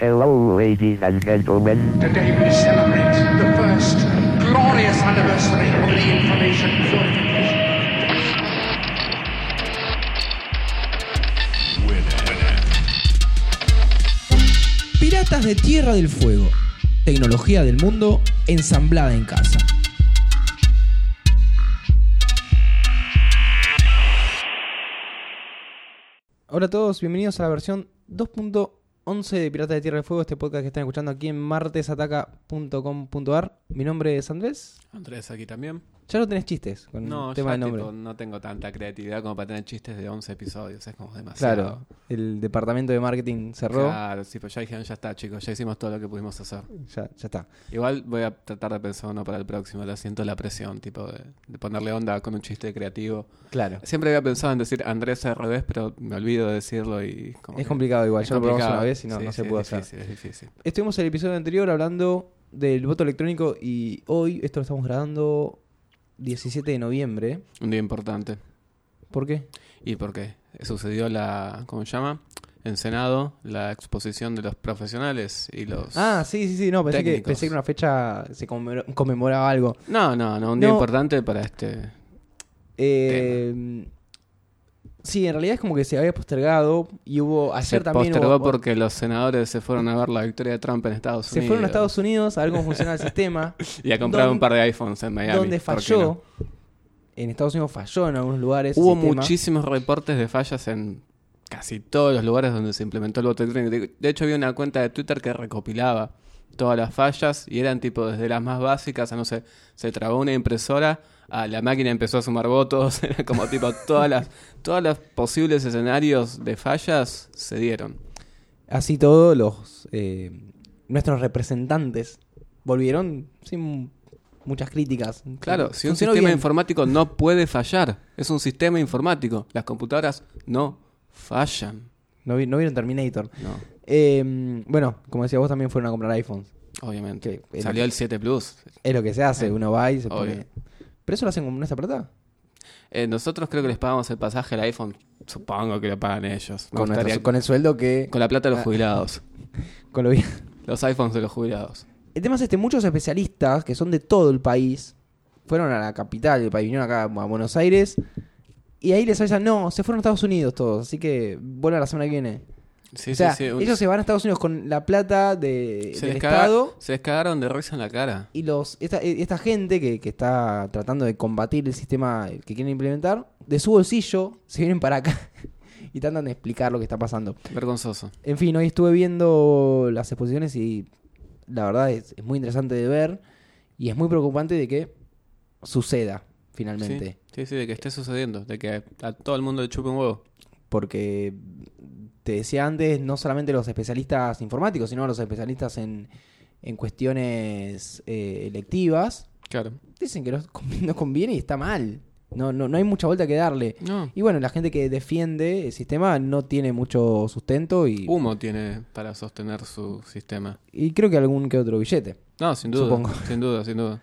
Hello, ladies and gentlemen. Today we celebrate the first glorious anniversary of the information purification. Piratas de Tierra del Fuego. Tecnología del mundo ensamblada en casa. Hola a todos, bienvenidos a la versión 2.11 de Piratas de Tierra del Fuego, este podcast que están escuchando aquí en martesataca.com.ar. Mi nombre es Andrés. Andrés aquí también. Ya no tenés chistes con No, el tema ya del nombre. tipo, no tengo tanta creatividad como para tener chistes de 11 episodios, es como demasiado. Claro, el departamento de marketing cerró. Claro, sí, pues ya dijeron, ya está chicos, ya hicimos todo lo que pudimos hacer. Ya, ya está. Igual voy a tratar de pensar uno para el próximo, lo siento la presión, tipo de, de ponerle onda con un chiste creativo. Claro. Siempre había pensado en decir Andrés al revés, pero me olvido de decirlo y... Como Es que- complicado igual, es ya lo probamos una vez y no, Sí, no se sí, pudo es hacer. difícil, es difícil. Estuvimos en el episodio anterior hablando del voto electrónico y hoy, esto lo estamos grabando 17 de noviembre. Un día importante. ¿Por qué? ¿Y por qué? Sucedió la... ¿Cómo se llama? En Senado, la exposición de los profesionales y los... Ah, sí, sí, sí, no, pensé que, pensé que una fecha se conmemora- conmemoraba algo. No, no, no, un día No. importante para este... Eh, sí, en realidad es como que se había postergado y hubo ayer se también. postergó hubo- porque los senadores se fueron a ver la victoria de Trump en Estados se Unidos. fueron a Estados Unidos a ver cómo funciona el sistema. Y a comprar un par de iPhones en Miami. donde ¿por qué falló. no? En Estados Unidos falló en algunos lugares. Hubo muchísimos reportes de fallas en casi todos los lugares donde se implementó el voto electrónico. De hecho, había una cuenta de Twitter que recopilaba todas las fallas y eran tipo desde las más básicas a no sé, se trabó una impresora, a la máquina empezó a sumar votos, era como tipo todas las todos los posibles escenarios de fallas se dieron. Así todo, los eh, nuestros representantes volvieron sin muchas críticas. Claro, si un Funcionó sistema bien. informático no puede fallar, es un sistema informático. Las computadoras no fallan. No, vi- no vieron Terminator. No, Eh, bueno, como decía vos, también fueron a comprar iPhones. obviamente. Que- Salió el 7 Plus. Es lo que se hace, Eh, uno va y se obvio. pone... ¿Pero eso lo hacen con nuestra plata? Eh, nosotros creo que les pagamos el pasaje al iPhone. Supongo que lo pagan ellos. Me Con, gustaría- nuestro- con el sueldo que... con la plata de los Ah. jubilados. con lo bien. Los iPhones de los jubilados. El tema es este, muchos especialistas que son de todo el país fueron a la capital del país, vinieron acá a Buenos Aires y ahí les avisan, no, se fueron a Estados Unidos todos, así que vuelvan la semana que viene. Sí, o sea, sí, sí. Ellos se van a Estados Unidos con la plata de, se del Estado se les cagaron de risa en la cara. y los esta, esta gente que, que está tratando de combatir el sistema que quieren implementar, de su bolsillo se vienen para acá y tratan de explicar lo que está pasando. Vergonzoso. En fin, hoy estuve viendo las exposiciones y la verdad es, es muy interesante de ver y es muy preocupante de que suceda finalmente. Sí, sí, de que esté sucediendo. De que a todo el mundo le chupe un huevo. Porque te decía antes, no solamente los especialistas informáticos, sino los especialistas en, en cuestiones eh, electivas, Claro. dicen que no, conviene y está mal. No, no, no hay mucha vuelta que darle. No. Y bueno, la gente que defiende el sistema no tiene mucho sustento y, Humo tiene para sostener su sistema. y creo que algún que otro billete. No, sin duda. Supongo. Sin duda, sin duda.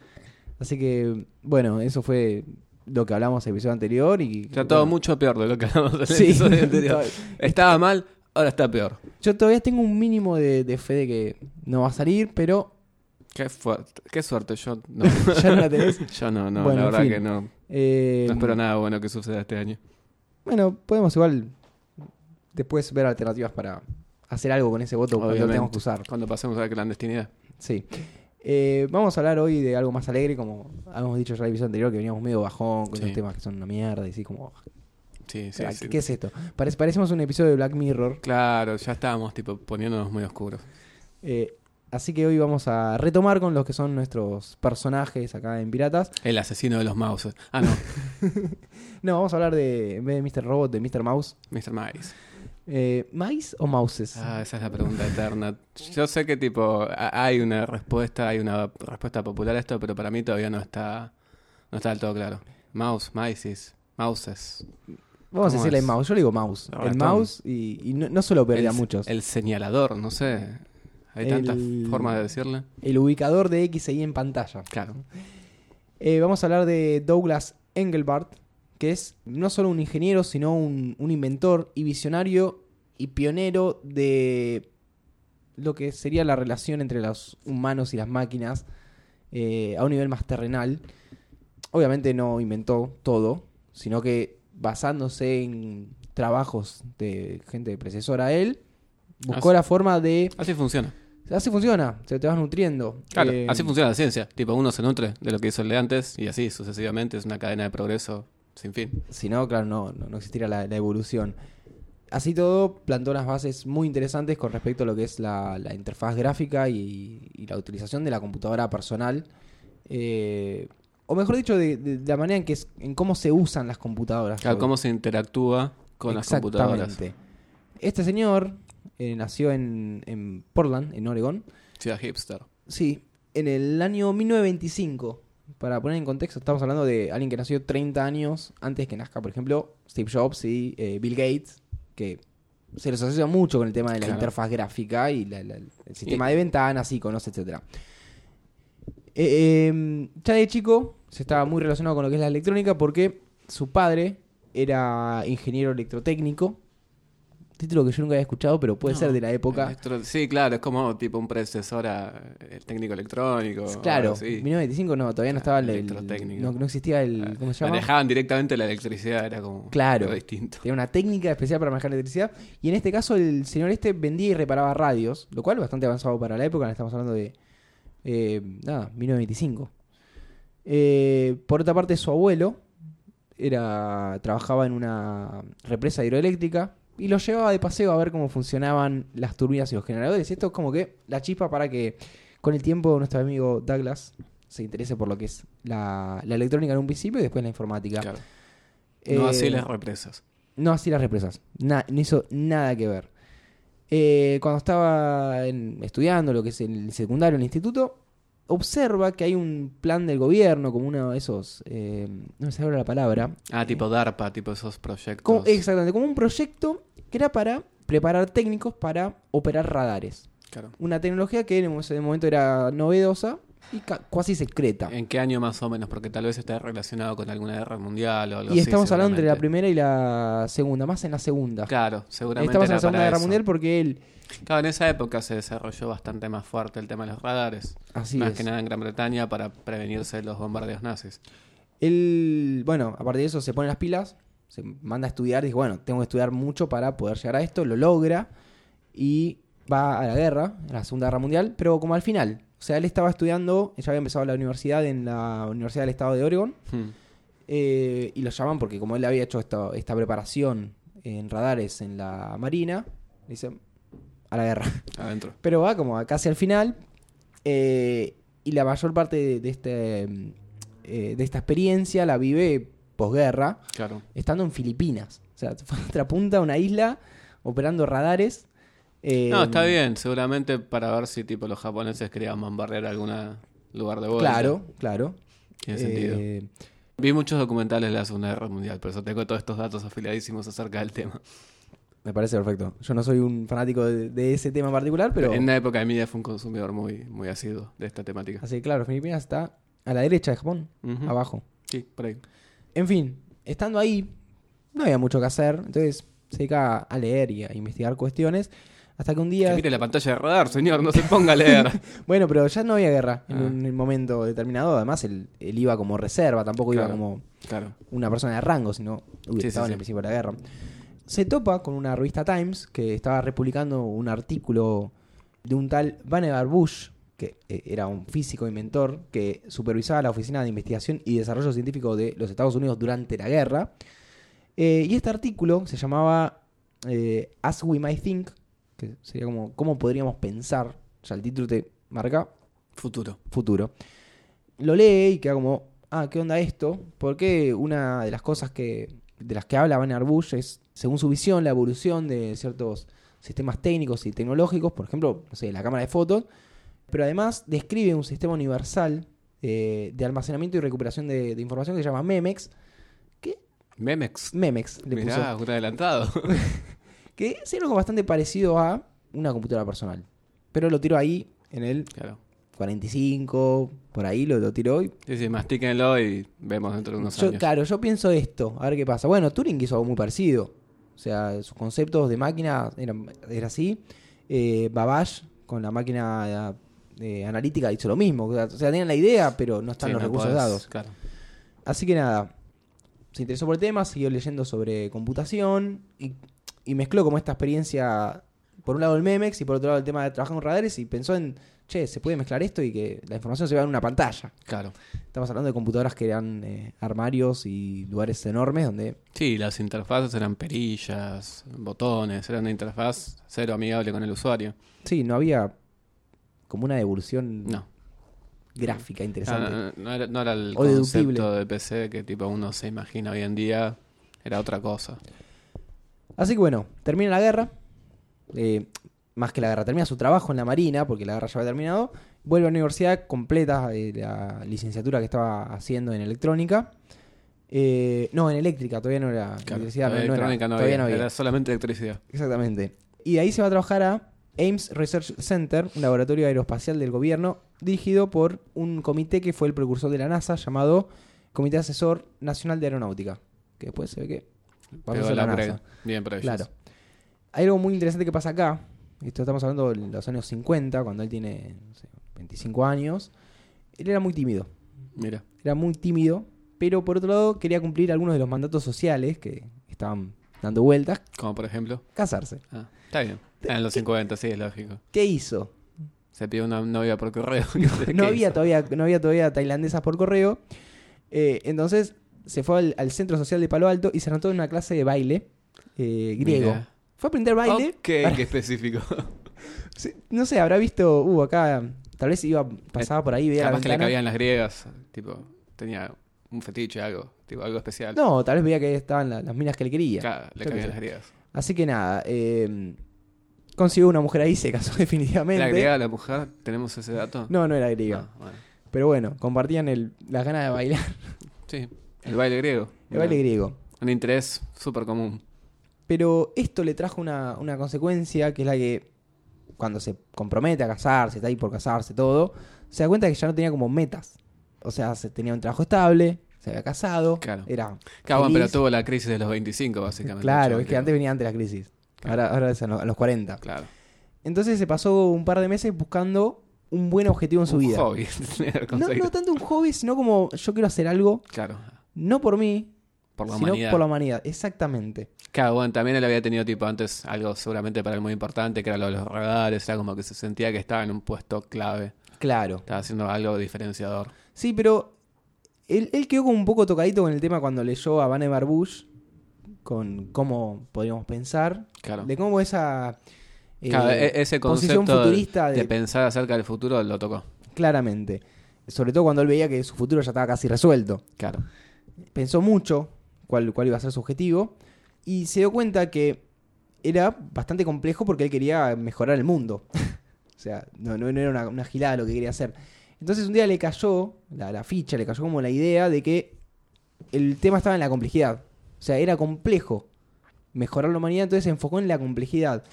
Así que, bueno, eso fue lo que hablamos en el episodio anterior y... Todo bueno, mucho peor de lo que hablamos en el Sí. episodio anterior. Estaba mal, ahora está peor. Yo todavía tengo un mínimo de, de fe de que no va a salir, pero Qué fuerte, qué suerte. Yo no. ya no la tenés. Yo no, no, Bueno, la en verdad fin. que no. Eh, No espero nada bueno que suceda este año. Bueno, podemos igual después ver alternativas para hacer algo con ese voto cuando lo Obviamente. tengamos que usar. Cuando pasemos a la clandestinidad. Sí. Eh, vamos a hablar hoy de algo más alegre, como habíamos dicho ya en el episodio anterior, que veníamos medio bajón con Sí. los temas que son una mierda y así como... Sí, sí, ¿qué, sí. qué es esto? Parece, parecemos un episodio de Black Mirror. Claro, ya estábamos tipo poniéndonos muy oscuros. Eh, así que hoy vamos a retomar con los que son nuestros personajes acá en Piratas. El asesino de los mouses. Ah, no, No, vamos a hablar de, en vez de Mr. Robot, de Mr. Mouse. Mr. Mice. Eh, ¿Mice o mouses? Ah, esa es la pregunta eterna. Yo sé que tipo hay una respuesta, hay una respuesta popular a esto, pero para mí todavía no está no está del todo claro. Mouse, mices, mouses. Vamos a ¿cómo decirle es? mouse. Yo le digo mouse. El El mouse y, y no, no suelo perder a El- muchos. El, El señalador, no sé. Hay tantas El- formas de decirle. ubicador de X y en pantalla. Claro. Eh, vamos a hablar de Douglas Engelbart, que es no solo un ingeniero, sino un, un inventor y visionario y pionero de lo que sería la relación entre los humanos y las máquinas eh, a un nivel más terrenal. Obviamente no inventó todo, sino que basándose en trabajos de gente predecesora a él, buscó Así- la forma de... Así funciona. Así funciona, se te vas nutriendo. Claro, Eh, así funciona la ciencia. Tipo, uno se nutre de lo que hizo el de antes y así sucesivamente. Es una cadena de progreso sin fin. Si no, claro, no, no, no existiría la, la evolución. Así todo, plantó unas bases muy interesantes con respecto a lo que es la, la interfaz gráfica y, y la utilización de la computadora personal. Eh, o mejor dicho, de, de- de la manera en que es- en cómo se usan las computadoras. Claro, hoy. cómo se interactúa con las computadoras. Exactamente. Este señor eh, nació en, en Portland, en Oregon. Ciudad hipster. Sí, en el año 1925. Para poner en contexto, estamos hablando de alguien que nació 30 años antes que nazca, por ejemplo, Steve Jobs y eh, Bill Gates, que se los asocia mucho con el tema de la Claro. interfaz gráfica y la- la- el sistema de ventanas, iconos, etcétera. Eh, ya de chico se estaba muy relacionado con lo que es la electrónica porque su padre era ingeniero electrotécnico. Título que yo nunca había escuchado, pero puede No, ser de la época. electro- Sí, claro, es como tipo un predecesor a el técnico electrónico. Claro, así. 1925 no, todavía no estaba el, el- Electrotécnico. no, no existía el, ¿cómo se llama? Manejaban directamente la electricidad, era como Claro. algo distinto. Tenía una técnica especial para manejar electricidad. Y en este caso el señor este vendía y reparaba radios, lo cual bastante avanzado para la época, estamos hablando de, eh, nada, 1925. Eh, por otra parte, su abuelo era trabajaba en una represa hidroeléctrica y lo llevaba de paseo a ver cómo funcionaban las turbinas y los generadores. Esto es como que la chispa para que con el tiempo nuestro amigo Douglas se interese por lo que es la, la electrónica en un principio y después la informática. Claro. No Eh, así las represas. no así las represas. Na- no hizo nada que ver. Eh, cuando estaba en- estudiando lo que es el secundario, en el instituto, observa que hay un plan del gobierno, como uno de esos. eh, no me sale ahora la palabra. Ah, tipo DARPA, tipo esos proyectos. Como- exactamente, como un proyecto que era para preparar técnicos para operar radares. Claro. Una tecnología que en ese momento era novedosa y ca- casi secreta. ¿En qué año más o menos? Porque tal vez está relacionado con alguna guerra mundial o algo Y así. estamos hablando entre la primera y la segunda, más en la segunda. Claro, seguramente. Estamos en la Segunda Guerra eso. Mundial porque él. Claro, en esa época se desarrolló bastante más fuerte el tema de los radares. Así más es. que nada en Gran Bretaña para prevenirse de los bombardeos nazis. Él, bueno, aparte de eso, se pone las pilas, se manda a estudiar, dice, bueno, tengo que estudiar mucho para poder llegar a esto, lo logra y va a la guerra, a la Segunda Guerra Mundial, pero como al final. O sea, él estaba estudiando, ya había empezado la universidad en la Universidad del Estado de Oregon, Hmm. eh, y lo llaman porque como él había hecho esta, esta preparación en radares en la Marina, dicen, a la guerra. Adentro. Pero va como a casi al final. eh, y la mayor parte de, de este, eh, de esta experiencia la vive posguerra, Claro. estando en Filipinas. O sea, fue a otra punta, una isla, operando radares. Eh, No, está bien. Seguramente para ver si tipo los japoneses querían bombardear algún lugar de vuelta. Claro, claro. Tiene sentido. Eh, Vi muchos documentales de la Segunda Guerra Mundial, por eso tengo todos estos datos afiladísimos acerca del tema. me parece perfecto. Yo no soy un fanático de, de ese tema en particular, pero... En una época de mi vida fue un consumidor muy, muy asiduo de esta temática. Así que claro, Filipinas está a la derecha de Japón, abajo. Sí, por ahí. En fin, estando ahí, no había mucho que hacer, entonces se dedica a leer y a investigar cuestiones, hasta que un día... Que mire la pantalla de radar, señor, no se ponga a leer. Bueno, pero ya no había guerra en Ah. un momento determinado, además él, él iba como reserva, tampoco iba como claro. una persona de rango, sino uy, Sí, en el sí. principio de la guerra. Se topa con una revista Times que estaba republicando un artículo de un tal Vannevar Bush, que eh, era un físico inventor que supervisaba la Oficina de Investigación y Desarrollo Científico de los Estados Unidos durante la guerra. Eh, y este artículo se llamaba eh, As We Might Think, que sería como cómo podríamos pensar, o sea, el título te marca Futuro. futuro. Lo lee y queda como, ah, ¿qué onda esto? Porque una de las cosas que de las que habla Van Bush es, según su visión, la evolución de ciertos sistemas técnicos y tecnológicos, por ejemplo, no sé, la cámara de fotos, pero además describe un sistema universal eh, de almacenamiento y recuperación de, de información que se llama MEMEX, Memex. MEMEX le puso, Mirá, un adelantado. que es algo bastante parecido a una computadora personal. Pero lo tiró ahí en el claro. 45, por ahí lo, lo tiró y Sí, sí, mastíquenlo y vemos dentro de unos Yo, años. claro, yo pienso esto, a ver qué pasa. Bueno, Turing hizo algo muy parecido. O sea, sus conceptos de máquina eran era así. Eh, Babbage con la máquina eh, analítica hizo lo mismo. O sea, tenían la idea, pero no están Sí, los no recursos podés- dados. Claro. Así que nada, se interesó por el tema, siguió leyendo sobre computación y, y mezcló como esta experiencia, por un lado el Memex y por otro lado el tema de trabajar con radares y pensó en, che, se puede mezclar esto y que la información se vea en una pantalla. Claro. Estamos hablando de computadoras que eran eh, armarios y lugares enormes donde... Sí, las interfaces eran perillas, botones, era una interfaz cero amigable con el usuario. Sí, no había como una devolución No. gráfica Ah, interesante. no, no era, no era el O concepto de PC que tipo uno se imagina hoy en día, era otra cosa. Así que bueno, termina la guerra. eh, más que la guerra, termina su trabajo en la Marina, porque la guerra ya había terminado. Vuelve a la universidad, completa eh, la licenciatura que estaba haciendo en electrónica. Eh, no, en eléctrica, todavía no era. Claro, electricidad, no- la no era, electrónica no, todavía había, no había. era solamente electricidad. Exactamente. Y de ahí se va a trabajar a Ames Research Center, un laboratorio aeroespacial del gobierno, dirigido por un comité que fue el precursor de la NASA, llamado Comité Asesor Nacional de Aeronáutica. Que después se ve que a ser la NASA. Bien por ellos. Claro. Hay algo muy interesante que pasa acá. Esto estamos hablando de los años 50, cuando él tiene no sé, 25 años. Él era muy tímido. Mira, Era muy tímido, pero por otro lado quería cumplir algunos de los mandatos sociales que estaban dando vueltas. como por ejemplo. Casarse. Ah, está bien. En los 50, sí, es lógico. ¿Qué hizo? Se pide una novia por correo. No ¿Qué había, hizo? todavía, no había todavía tailandesas por correo. Eh, entonces se fue al, al centro social de Palo Alto y se anotó en una clase de baile eh, griego. Mira. Fue a aprender baile. Ok, qué específico. No sé, habrá visto, uh, acá, tal vez iba, pasaba por ahí, veía la Capaz que le cabían las griegas. Tipo, tenía un fetiche, algo. Tipo, algo especial. No, tal vez veía que estaban la- las minas que le quería. Claro, le cabían las griegas. Así que nada, eh, consiguió una mujer ahí, se casó definitivamente. ¿La griega, la mujer? ¿Tenemos ese dato? No, no era griega. Ah, bueno. Pero bueno, compartían el, las ganas de bailar. Sí, el baile griego. El baile griego. Un interés súper común. Pero esto le trajo una, una consecuencia que es la que cuando se compromete a casarse, está ahí por casarse, todo, se da cuenta que ya no tenía como metas. O sea, se tenía un trabajo estable, se había casado, Claro. era Claro, bueno, pero tuvo la crisis de los 25, básicamente. Claro, es que antes venía antes la crisis. Claro. Ahora, ahora es a los, a los 40. Claro. Entonces se pasó un par de meses buscando un buen objetivo en su Un vida. hobby. No, no tanto un hobby, sino como yo quiero hacer algo, Claro, no por mí, por la sino humanidad. por la humanidad. Exactamente. Claro, bueno, también él había tenido tipo antes algo seguramente para él muy importante, que era lo de los radares, era como que se sentía que estaba en un puesto clave, Claro. estaba haciendo algo diferenciador. Sí, pero él, él quedó como un poco tocadito con el tema cuando leyó a Vannevar Bush, con cómo podríamos pensar, Claro. de cómo esa eh, Claro, e- ese posición concepto futurista de, de pensar acerca del futuro lo tocó. claramente. Sobre todo cuando él veía que su futuro ya estaba casi resuelto. Claro. Pensó mucho cuál, cuál iba a ser su objetivo y se dio cuenta que era bastante complejo porque él quería mejorar el mundo. o sea, no, no, no era una, una gilada lo que quería hacer. Entonces un día le cayó, la, la ficha, le cayó como la idea de que el tema estaba en la complejidad. O sea, era complejo mejorar la humanidad, entonces se enfocó en la complejidad.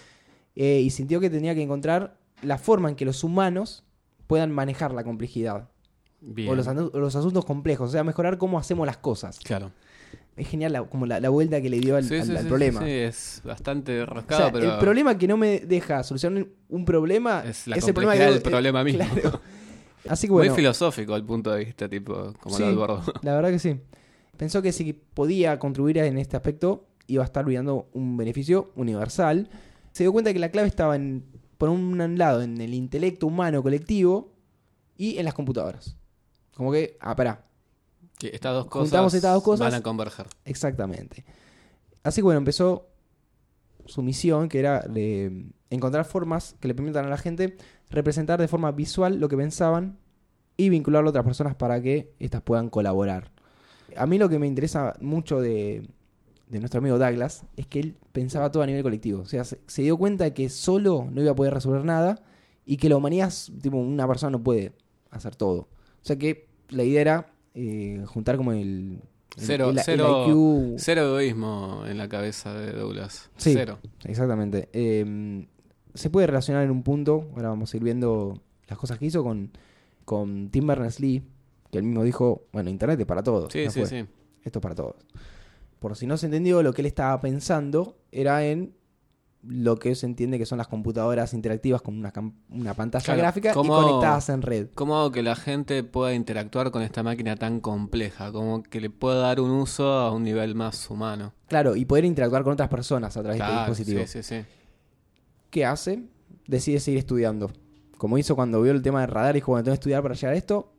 Eh, y sintió que tenía que encontrar la forma en que los humanos puedan manejar la complejidad. Bien. O los, asuntos complejos. O sea, mejorar cómo hacemos las cosas. Claro. Es genial la, como la, la vuelta que le dio al, Sí, al- sí, al sí, problema. Sí, es bastante O rascado, sea, pero el problema que no me deja solucionar un problema es la es el problema que del problema mismo. Claro. Así que bueno, Muy filosófico al punto de vista, tipo, como lo del bordo. la verdad que sí. Pensó que si podía contribuir en este aspecto, iba a estar brindando un beneficio universal. Se dio cuenta que la clave estaba en, por un lado, en el intelecto humano colectivo y en las computadoras. Como que, ah, pará, Sí, estas dos cosas, Juntamos estas dos cosas. van a converger. Exactamente. Así que bueno, empezó su misión, que era de encontrar formas que le permitan a la gente representar de forma visual lo que pensaban y vincularlo a otras personas para que éstas puedan colaborar. A mí lo que me interesa mucho de, de nuestro amigo Douglas es que él pensaba todo a nivel colectivo. O sea, se, se dio cuenta de que solo no iba a poder resolver nada y que la humanidad, tipo, una persona no puede hacer todo. O sea que la idea era eh, juntar como el, el- Cero, el- el cero, cero egoísmo en la cabeza de Douglas. Sí. Cero. Exactamente. Eh, se puede relacionar en un punto, ahora vamos a ir viendo las cosas que hizo con, con Tim Berners-Lee, que él mismo dijo, bueno, Internet es para todos. Sí, sí, fue. sí. Esto es para todos. Por si no se entendió, lo que él estaba pensando era en lo que se entiende que son las computadoras interactivas con una, una pantalla Claro, gráfica ¿cómo- y conectadas en red. ¿Cómo hago que la gente pueda interactuar con esta máquina tan compleja? Como que le pueda dar un uso a un nivel más humano. Claro, y poder interactuar con otras personas a través de este dispositivo. sí, sí, sí. ¿Qué hace? Decide seguir estudiando. Como hizo cuando vio el tema del radar y dijo, bueno, tengo que estudiar para llegar a esto.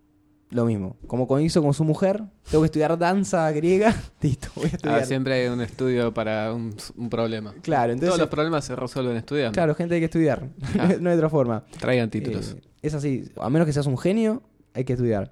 Lo mismo. Como con- hizo con su mujer, tengo que estudiar danza griega. Listo, voy a estudiar. Ah, siempre hay un estudio para un, un problema. Claro, entonces. Todos los problemas se resuelven estudiando. Claro, gente hay que estudiar. Ah. no hay otra forma. Traigan títulos. Eh, es así. A menos que seas un genio, hay que estudiar.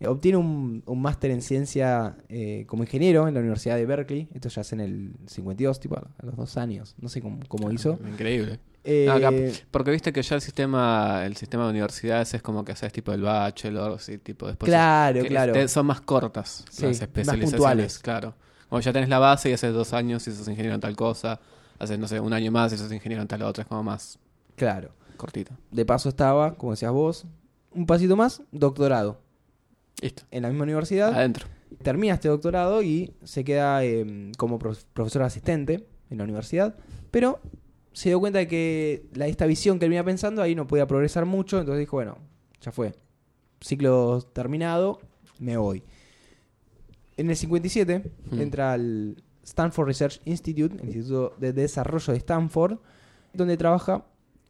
Eh, obtiene un, un máster en ciencia eh, como ingeniero en la Universidad de Berkeley. Esto ya es en el 52, tipo a a los dos años. No sé cómo, cómo hizo. Increíble. Eh, Ah, acá, porque viste que ya el sistema el sistema de universidades es como que haces tipo el bachelor, sí, tipo después. Claro, claro. te- son más cortas Sí, las más especializaciones. puntuales. Claro. Como ya tenés la base y haces dos años y sos ingeniero en tal cosa, haces, no sé, un año más y sos ingeniero en tal otra, es como más Claro. cortito. De paso estaba, como decías vos, un pasito más, doctorado. Listo. En la misma universidad. Adentro. termina este doctorado y se queda eh, como prof- profesor asistente en la universidad, pero se dio cuenta de que la, esta visión que él venía pensando ahí no podía progresar mucho, entonces dijo, bueno, ya fue, ciclo terminado, me voy. En el 57 Hmm. entra al Stanford Research Institute, el Instituto de Desarrollo de Stanford, donde trabaja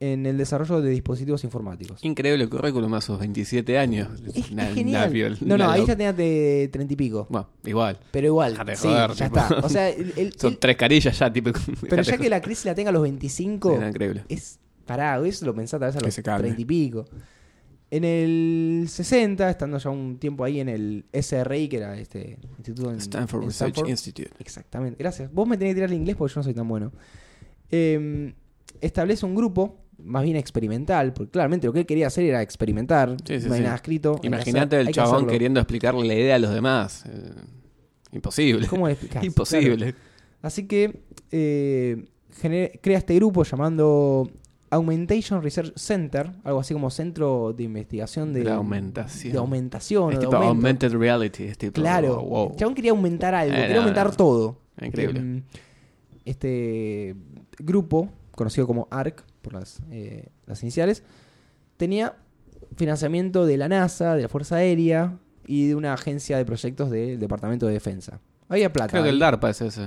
en el desarrollo de dispositivos informáticos. Increíble currículum a sus 27 años. Es, es genial. viol- no, no, ahí ya tenía de treinta y pico. Bueno, igual. Pero igual, de sí, joder, ya está. O sea, el- el- Son el- tres carillas ya, tipo. pero ya que la crisis la tenga a los 25, Sí, no, increíble. es parado, eso lo pensás tal vez a los se calme. 30 y pico. En el 60, estando ya un tiempo ahí en el SRI, que era este instituto en Stanford en Research Stanford. Institute. Exactamente, gracias. Vos me tenés que tirar el inglés porque yo no soy tan bueno. Eh, establece un grupo, más bien experimental, porque claramente lo que él quería hacer era experimentar. Sí, sí, no hay sí. nada escrito. Imagínate el que chabón queriendo explicarle la idea a los demás. Eh, imposible. ¿Cómo le explicás? Imposible. Así que eh, crea este grupo llamando Augmentation Research Center, algo así como centro de investigación de, De aumentación. de aumentación. Es de tipo augmented reality. Es tipo, Claro, wow. el chabón quería aumentar algo, Eh, quería no, aumentar no. todo. Increíble. Em, Este grupo, conocido como ARC, por las, eh, las iniciales, tenía financiamiento de la NASA, de la Fuerza Aérea y de una agencia de proyectos del Departamento de Defensa. Había plata. Creo que el. DARPA es ese.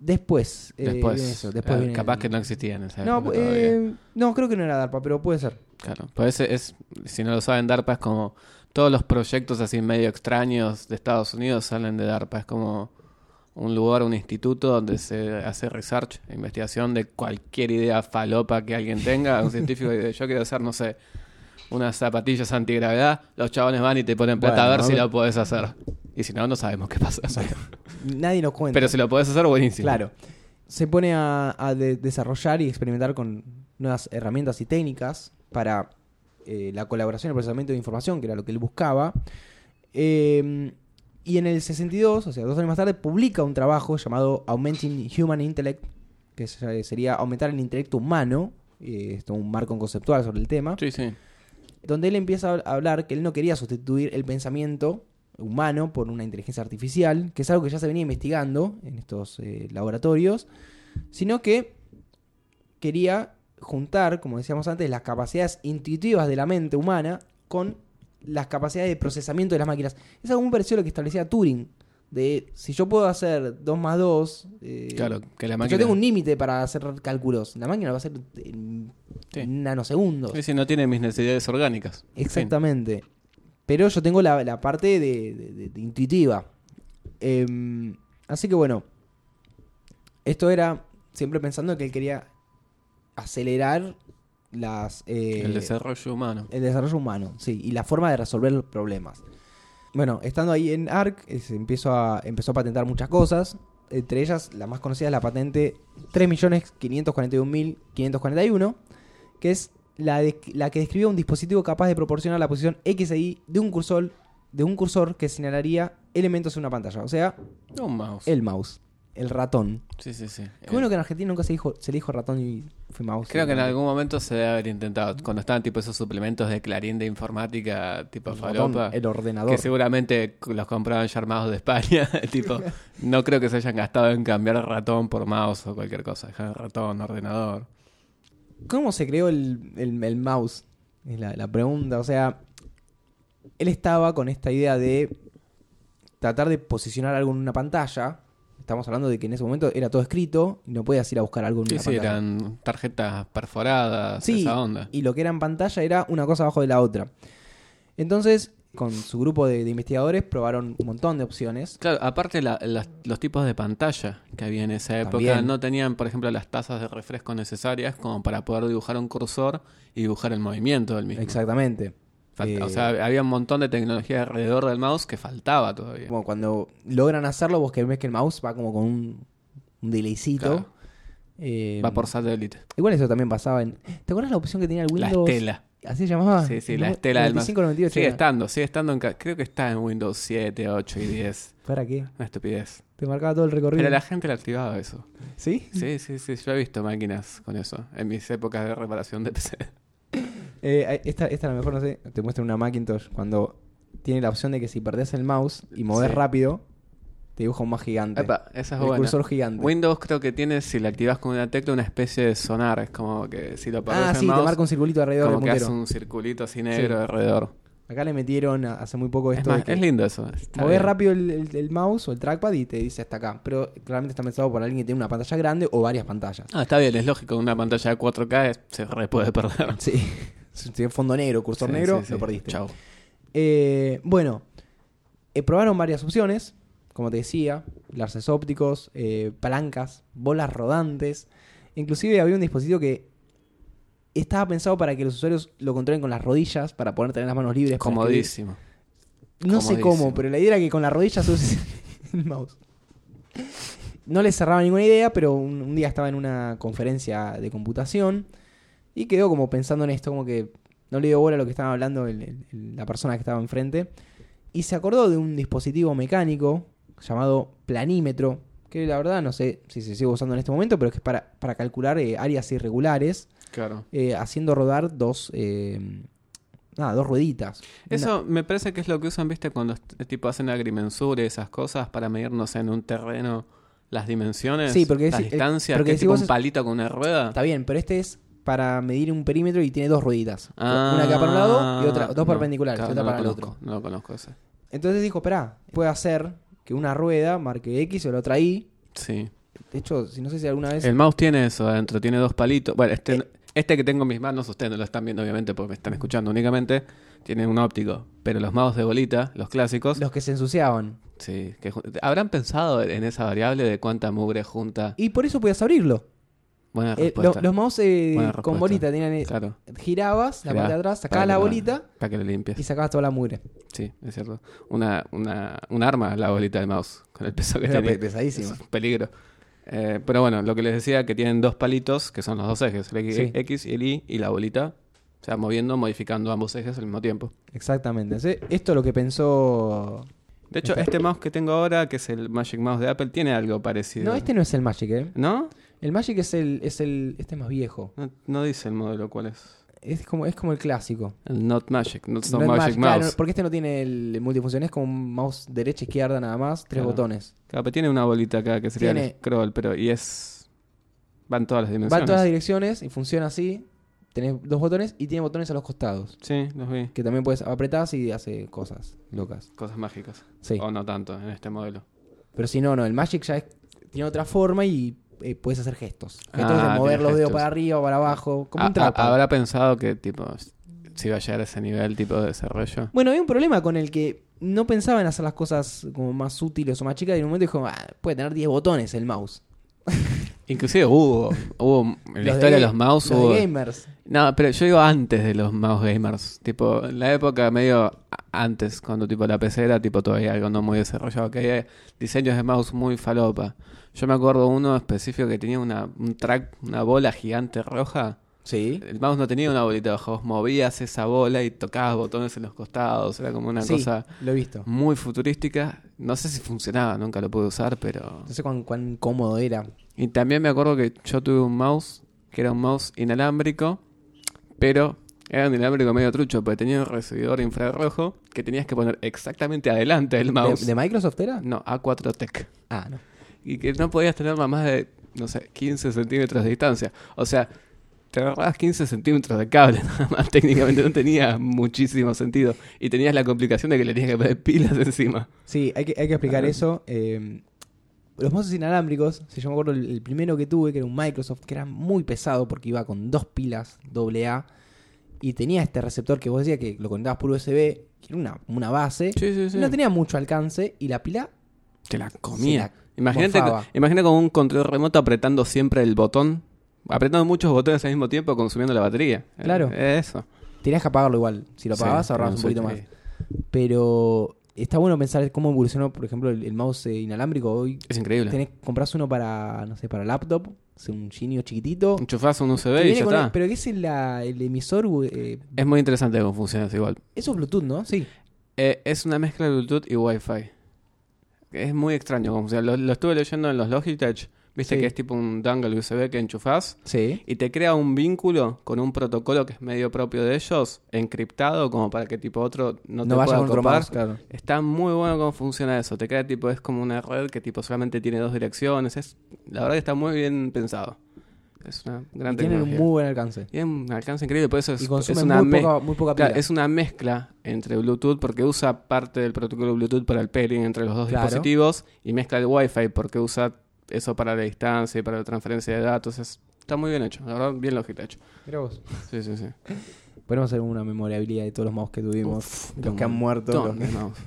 Después. eh, Después. viene eso, después Ah, capaz el- que no existía en esa No, eh, no, creo que no era DARPA, pero puede ser. Claro. Pues ese es, si no lo saben, DARPA es como todos los proyectos así medio extraños de Estados Unidos salen de DARPA. Es como un lugar, un instituto donde se hace research, investigación de cualquier idea falopa que alguien tenga. Un científico dice, yo quiero hacer, no sé, unas zapatillas antigravedad. Los chabones van y te ponen plata a ver si lo podés hacer. Y si no, no sabemos qué pasa. Nadie nos cuenta. Pero si lo podés hacer, buenísimo. Claro. Se pone a, a de- desarrollar y experimentar con nuevas herramientas y técnicas para eh, la colaboración y el procesamiento de información, que era lo que él buscaba. Eh, y en el 62, o sea, dos años más tarde, publica un trabajo llamado Augmenting Human Intellect, que se- sería aumentar el intelecto humano. eh, esto es un marco conceptual sobre el tema Sí, sí. donde él empieza a hablar que él no quería sustituir el pensamiento humano por una inteligencia artificial, que es algo que ya se venía investigando en estos eh, laboratorios, sino que quería juntar, como decíamos antes, las capacidades intuitivas de la mente humana con las capacidades de procesamiento de las máquinas. Es algo muy parecido a lo que establecía Turing, de si yo puedo hacer 2 más 2, eh, Claro, que la yo máquina... tengo un límite para hacer cálculos, la máquina lo va a hacer en, Sí. nanosegundos. Sí, sí, no tiene mis necesidades orgánicas. Exactamente. Pero yo tengo la, la parte de, de- de- de intuitiva. Em, así que bueno, esto era siempre pensando que él quería acelerar las, eh, el desarrollo humano. el desarrollo humano, sí, y la forma de resolver los problemas. Bueno, estando ahí en ARC, eh, se empezó a, empezó a patentar muchas cosas. Entre ellas, la más conocida es la patente 3.541.541, que es la, de- la que describió un dispositivo capaz de proporcionar la posición X e Y de un cursor, de un cursor que señalaría elementos en una pantalla. O sea, Un mouse. el mouse. El ratón. Sí, sí, sí. Qué bueno que en Argentina nunca se dijo, se le dijo ratón y fue mouse. Creo que en algún momento se debe haber intentado. Cuando estaban tipo esos suplementos de Clarín de informática, tipo el, ratón, el ordenador. Que seguramente los compraban ya armados de España. tipo, no creo que se hayan gastado en cambiar ratón por mouse o cualquier cosa. Ratón, ordenador. ¿Cómo se creó el, el- el mouse? Es la, la pregunta. O sea, él estaba con esta idea de tratar de posicionar algo en una pantalla. Estamos hablando de que en ese momento era todo escrito y no podías ir a buscar algo en Sí, una sí, pantalla. eran tarjetas perforadas, Sí, esa onda. y lo que era en pantalla era una cosa abajo de la otra. Entonces, con su grupo de, de investigadores probaron un montón de opciones. Claro, aparte la- las- los tipos de pantalla que había en esa época También. no tenían, por ejemplo, las tazas de refresco necesarias como para poder dibujar un cursor y dibujar el movimiento del mismo. Exactamente. Falta- Eh, o sea, había un montón de tecnología alrededor del mouse que faltaba todavía. como cuando logran hacerlo, vos que ves que el mouse va como con un, un delaycito. Claro. Eh, Va por satélite. Igual eso también pasaba en... ¿Te acuerdas la opción que tenía el La Windows? estela. ¿Así se llamaba? Sí, sí, la estela del mouse. 95, 98 Sigue era. estando, sigue estando en... Creo que está en Windows 7, 8 y 10. ¿Para qué? Una estupidez. Te marcaba todo el recorrido. Pero la gente le activaba eso. ¿Sí? Sí, sí, sí. Yo he visto máquinas con eso en mis épocas de reparación de PC. Eh, esta, esta a lo mejor, no sé, te muestra una Macintosh cuando tiene la opción de que si perdés el mouse y movés Sí. rápido, te dibuja un más gigante. Epa, esa es el buena. cursor gigante. Windows creo que tiene, si la activas con una tecla, una especie de sonar. Es como que si lo perdés ah, el sí, te mouse, marca un circulito alrededor como del que hace un circulito así negro Sí. alrededor. Acá le metieron hace muy poco Es, esto más, de que es lindo eso. bien. rápido el, el- el mouse o el trackpad y te dice hasta acá. Pero claramente está pensado por alguien que tiene una pantalla grande o varias pantallas. Ah, está bien, es lógico. Una pantalla de 4K es- se re puede perder. Sí. Si fondo negro, cursor Sí, negro, sí, lo perdiste. Chau. Eh, bueno, eh, probaron varias opciones, como te decía, láseres ópticos, eh, palancas, bolas rodantes. Inclusive había un dispositivo que estaba pensado para que los usuarios lo controlen con las rodillas, para poder tener las manos libres. Comodísimo. No sé cómo, pero la idea era que con la rodilla se use el mouse. No les cerraba ninguna idea, pero un, un día estaba en una conferencia de computación y quedó como pensando en esto, como que no le dio bola a lo que estaba hablando el- el- el- la persona que estaba enfrente. Y se acordó de un dispositivo mecánico llamado planímetro, que la verdad no sé si se sigue usando en este momento, pero que es para, para calcular eh, áreas irregulares, Claro. eh, haciendo rodar dos, eh, nada, dos rueditas. Una- Eso me parece que es lo que usan, viste, cuando tipo hacen agrimensura y esas cosas para medir, no sé, en un terreno las dimensiones, Sí, porque las eh, distancias, porque que es tipo un es- palito con una rueda. Está bien, pero este es para medir un perímetro y tiene dos rueditas. Ah, una que va para un lado y otra, dos no, perpendiculares, claro, otra no para el otro. No lo conozco ese. Entonces dijo, espera, puede hacer que una rueda marque X o la otra Y. Sí. De hecho, si no sé si alguna vez... El mouse tiene eso adentro, tiene dos palitos. Bueno, este, Eh. este que tengo en mis manos, ustedes no lo están viendo obviamente porque me están escuchando únicamente, tiene un óptico. Pero los mouse de bolita, los clásicos, Los que se ensuciaban. sí. Que, ¿Habrán pensado en esa variable de cuánta mugre junta? Y por eso podías abrirlo. Buena Eh, lo- los mouse eh, Buena con bolita tenían... eh, Claro. Girabas la parte de atrás, sacabas la bolita Para que lo limpies. y sacabas toda la mugre. Sí, es cierto. Una, una, un arma la bolita del mouse, con el peso que Era tiene. pe- pesadísimo. Es un peligro. Eh, pero bueno, lo que les decía que tienen dos palitos, que son los dos ejes, el X, Sí. X y el Y, y la bolita. O sea, moviendo, modificando ambos ejes al mismo tiempo. Exactamente. Esto es lo que pensó... De hecho, Está- este mouse que tengo ahora, que es el Magic Mouse de Apple, tiene algo parecido. No, este no es el Magic, ¿eh? ¿No? El Magic es el... Es el este es más viejo. No, no dice el modelo cuál es. Es como, es como el clásico. El Not Magic, Not, No no es Magic Magic, claro, Mouse. porque este no tiene el multifunción, es como un mouse derecha, izquierda nada más, tres Claro. botones. Claro, pero tiene una bolita acá que sería Tiene- el scroll, pero y es. Van todas las dimensiones. en todas las direcciones y funciona así. Tenés dos botones y tiene botones a los costados. Sí, los vi. Que también puedes apretar y hace cosas locas. Cosas mágicas. Sí. O no tanto en este modelo. Pero si no, no, el Magic ya es- tiene otra forma y eh, puedes hacer gestos. Gestos Ah, de mover los dedos gestos. para arriba o para abajo, como Ah, un trapo. ah, Habrá pensado que, tipo, si iba a llegar a ese nivel, tipo, de desarrollo. Bueno, hay un problema con el que no pensaba en hacer las cosas como más útiles o más chicas y en un momento dijo, ah, puede tener 10 botones el mouse. Inclusive hubo, hubo en la historia de los mouse los hubo... de gamers. No, pero yo digo antes de los mouse gamers. Tipo, en la época medio antes, cuando tipo la PC era tipo todavía algo no muy desarrollado, que había diseños de mouse muy falopa. Yo me acuerdo uno específico que tenía una, un track, una bola gigante roja, Sí. El mouse no tenía una bolita abajo, vos movías esa bola y tocabas botones en los costados, era como una Sí, cosa lo he visto. muy futurística. No sé si funcionaba, nunca lo pude usar, pero... No sé cuán, cuán cómodo era. Y también me acuerdo que yo tuve un mouse, que era un mouse inalámbrico, pero era un inalámbrico medio trucho, porque tenía un recibidor infrarrojo que tenías que poner exactamente adelante del ¿De, mouse. de Microsoft era? No, A4 Tech. Ah, no. Y que no podías tener más de, no sé, 15 centímetros de distancia. O sea, te agarrabas 15 centímetros de cable, nada más. Técnicamente no tenía muchísimo sentido. Y tenías la complicación de que le tenías que poner pilas encima. Sí, hay que, hay que explicar Ah. eso. eh, los mouses inalámbricos, si yo me acuerdo, el, el primero que tuve, que era un Microsoft, que era muy pesado porque iba con dos pilas AA y tenía este receptor que vos decías que lo conectabas por USB, que era una, una base. Sí, sí, sí. No tenía mucho alcance y la pila Te la comía. Imagínate, imagina con un control remoto apretando siempre el botón. Apretando muchos botones al mismo tiempo, consumiendo la batería. Claro. Eh, Eso. tenías que apagarlo igual. Si lo Sí, apagabas, pero ahorrabas un poquito qué- más. Pero está bueno pensar cómo evolucionó, por ejemplo, el, el mouse eh, inalámbrico. Hoy Es increíble. tenés, compras uno para, no sé, para laptop, es un Genio chiquitito. Enchufás un USB y ya está. el- pero que es el, la- el emisor, eh, Es muy interesante cómo funciona eso igual. eso es Bluetooth, ¿no? Sí. Eh, es una mezcla de Bluetooth y Wi-Fi. Es muy extraño cómo funciona. Lo, lo estuve leyendo en los Logitech. Viste Sí. que es tipo un dangle USB que enchufás Sí. y te crea un vínculo con un protocolo que es medio propio de ellos, encriptado, como para que tipo otro no, No, te vaya pueda copar. claro. Está muy bueno cómo funciona eso. Te crea tipo, es como una red que tipo solamente tiene dos direcciones. Es, la verdad que está muy bien pensado. Es una gran Y tienen un muy buen alcance. Tiene un alcance increíble, por eso es, Y es una muy, poca, muy poca Claro, es una mezcla entre Bluetooth porque usa parte del protocolo Bluetooth para el pairing entre los dos Claro. dispositivos y mezcla el Wi-Fi porque usa eso para la distancia y para la transferencia de datos. Es- está muy bien hecho, la verdad, bien Logitech. Mirá vos. Sí, sí, sí. Podemos hacer una memorabilidad de todos los mouse que tuvimos. Uf, los un que han muerto. montón los- de mouse.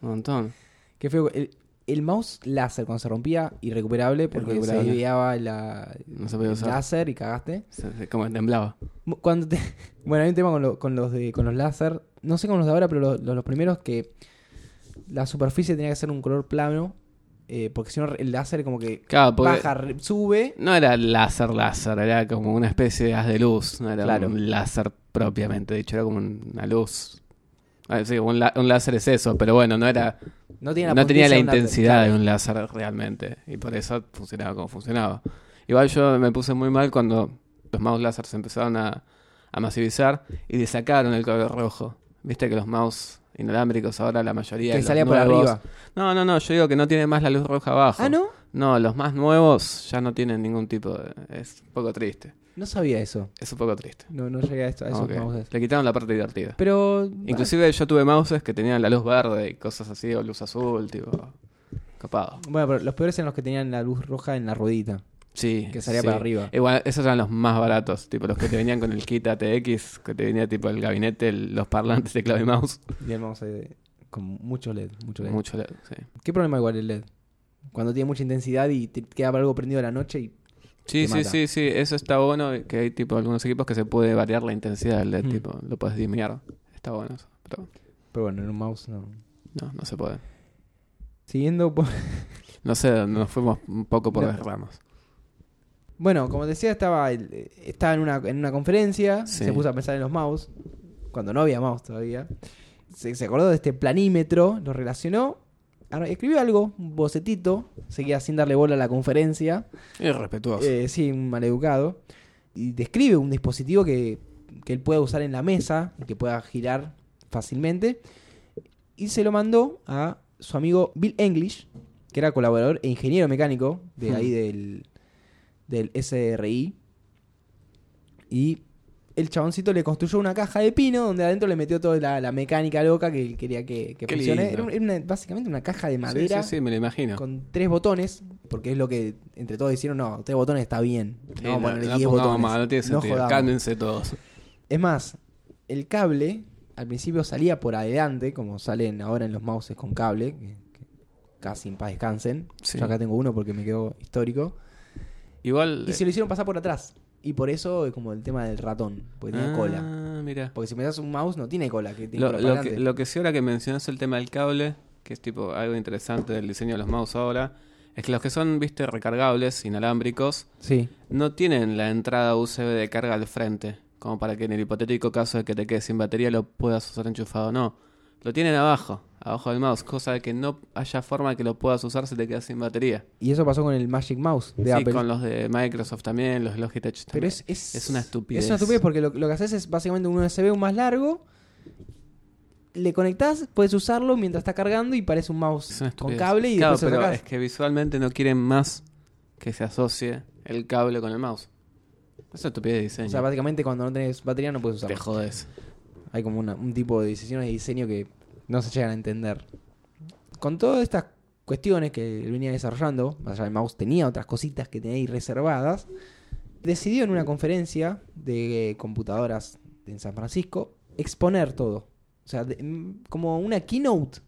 Un montón. Qué feo. El, el mouse láser cuando se rompía, irrecuperable porque Irrecuperable. se desviaba la, No se podía el usar. láser y cagaste. Se- se- Como temblaba. Cuando te- Bueno, hay un tema con, lo- con los de con los láser. No sé con los de ahora, pero los, los- los primeros que la superficie tenía que ser un color plano. Eh, porque si no el láser como que Claro, baja, sube. no era láser, láser, era como una especie de haz de luz. No era Claro. un láser propiamente dicho, era como una luz. Ah, sí, un, lá- un láser es eso, pero bueno, no era No, tiene la, no tenía la intensidad claro. de un láser realmente. Y por eso funcionaba como funcionaba. Igual yo me puse muy mal cuando los mouse láser se empezaron a, a masivizar y le sacaron el cable rojo. Viste que los mouse inalámbricos ahora la mayoría de Que salía por arriba. No, no, no, yo digo que no tiene más la luz roja abajo. Ah, ¿no? No, los más nuevos ya no tienen ningún tipo de... Es un poco triste. No sabía eso. Es un poco triste. No, no llegué a, esto, a esos mouses. Le quitaron la parte divertida. Pero. Inclusive yo tuve mouses que tenían la luz verde y cosas así, o luz azul, tipo... Copado. Bueno, pero los peores eran los que tenían la luz roja en la ruedita. Sí. Que salía sí. para arriba. Igual, esos eran los más baratos, tipo los que te venían con el kit ATX, que te venía tipo el gabinete, el- los parlantes de clave y mouse. Y el mouse eh, con mucho LED. Mucho LED. Mucho LED, sí. ¿Qué problema igual el LED? Cuando tiene mucha intensidad y te queda algo prendido a la noche y. Sí, sí, sí, sí, eso está bueno, que hay tipo algunos equipos que se puede variar la intensidad del LED, Mm. tipo, lo puedes disminuir. Está bueno eso, pero Pero bueno, en un mouse no. no, no se puede. Siguiendo por. No sé, nos fuimos un poco por No. las ramas. Bueno, como decía, estaba, estaba en, una, en una conferencia. Sí. Se puso a pensar en los mouse. Cuando no había mouse todavía. Se, se acordó de este planímetro. Lo relacionó. Escribió algo, un bocetito. Seguía sin darle bola a la conferencia. Irrespetuoso. Eh, sí, maleducado. Y describe un dispositivo que, que él pueda usar en la mesa que pueda girar fácilmente. Y se lo mandó a su amigo Bill English, que era colaborador e ingeniero mecánico de Hmm. ahí del, del SRI. Y el chaboncito le construyó una caja de pino donde adentro le metió toda la, la mecánica loca que él quería que, que funcione. Era, un- era una- básicamente una caja de Sí, madera sí, sí, me lo imagino. con tres botones, porque es lo que entre todos dijeron, no, tres botones está bien. Sí, No, a ponerle no 10 pongamos botones. más, no tiene No sentido. Cálmense todos. Es más, el cable al principio salía por adelante, como salen ahora en los mouses con cable, que, que casi en paz descansen. Sí. Yo acá tengo uno porque me quedó histórico. Igual. Y se lo hicieron pasar por atrás. Y por eso es como el tema del ratón, porque tiene cola. Ah, mira. Porque si me das un mouse no tiene cola, que tiene Lo, cola lo que, lo que sí ahora que mencionas el tema del cable, que es tipo algo interesante del diseño de los mouse ahora, Es que los que son, viste, recargables, inalámbricos, Sí. no tienen la entrada USB de carga al frente, como para que en el hipotético caso de que te quedes sin batería lo puedas usar enchufado. No, lo tienen abajo, abajo del mouse, cosa de que no haya forma que lo puedas usar si te quedas sin batería. Y eso pasó con el Magic Mouse de sí, Apple. con los de Microsoft también, los Logitech también. Pero es, es, Es una estupidez. Es una estupidez porque lo, lo que haces es básicamente un USB más largo. Le conectás, puedes usarlo mientras está cargando y parece un mouse con cable y claro, después pero es que visualmente no quieren más que se asocie el cable con el mouse. Es una estupidez de diseño. O sea, básicamente cuando no tenés batería no puedes te usarlo. jodes. Hay como una- un tipo de decisiones de diseño que no se llegan a entender. Con todas estas cuestiones que él venía desarrollando, más allá del mouse tenía otras cositas que tenía ahí reservadas, decidió en una conferencia de computadoras en San Francisco exponer todo. O sea, de- mm, como una keynote,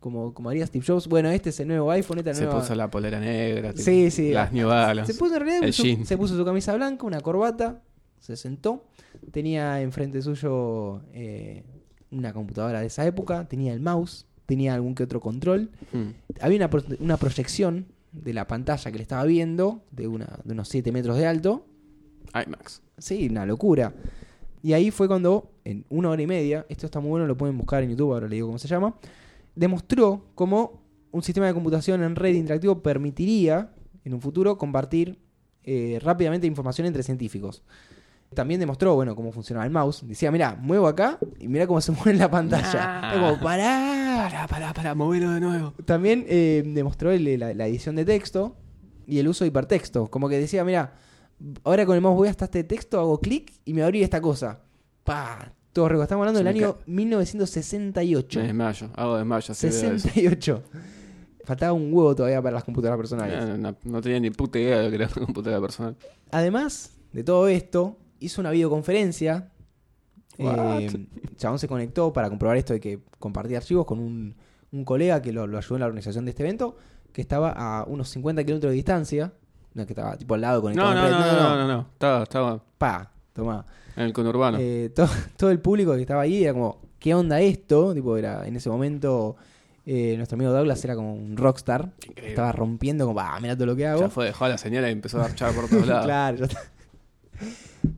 como, como haría Steve Jobs. Bueno, este es el nuevo iPhone, esta Se nueva... puso la polera negra, Sí, sí. las New Balance. Se puso en realidad se puso su camisa blanca, una corbata, se sentó, tenía enfrente suyo eh, una computadora de esa época, tenía el mouse, tenía algún que otro control, Hmm. había una, pro- una proyección de la pantalla que le estaba viendo, de, una, de unos 7 metros de alto, IMAX. sí, una locura. Y ahí fue cuando, en una hora y media, esto está muy bueno, lo pueden buscar en YouTube, ahora le digo cómo se llama, demostró cómo un sistema de computación en red interactivo permitiría, en un futuro, compartir eh, rápidamente información entre científicos. También demostró, bueno, cómo funcionaba el mouse. Decía, mira, muevo acá y mira cómo se mueve en la pantalla. Ah. Es como, pará. Pará, pará, pará, movelo de nuevo. También eh, demostró el- la, la edición de texto y el uso de hipertexto. Como que decía, mira, ahora con el mouse voy hasta este texto, hago clic y me abrí esta cosa. Pa, todo rico. Estamos hablando del año 1968. Me desmayo, hago desmayo. así veo eso. 68. Faltaba un huevo todavía para las computadoras personales. No, no, no tenía ni puta idea de lo que era una computadora personal. Además de todo esto, hizo una videoconferencia. Eh, el chabón se conectó para comprobar esto de que compartía archivos con un, un colega que lo, lo ayudó en la organización de este evento, que estaba a unos 50 kilómetros de distancia. No que estaba tipo al lado conectado No, no, no, no, no, no. Estaba, estaba Pa, tomá. en el conurbano. Eh, to- todo el público que estaba ahí era como, ¿qué onda esto? Tipo, era en ese momento eh, nuestro amigo Douglas era como un rockstar. Increíble. Estaba rompiendo como, ah, mira todo lo que hago. Ya fue, dejó a la señora y empezó a marchar por todos lados. claro, ya está.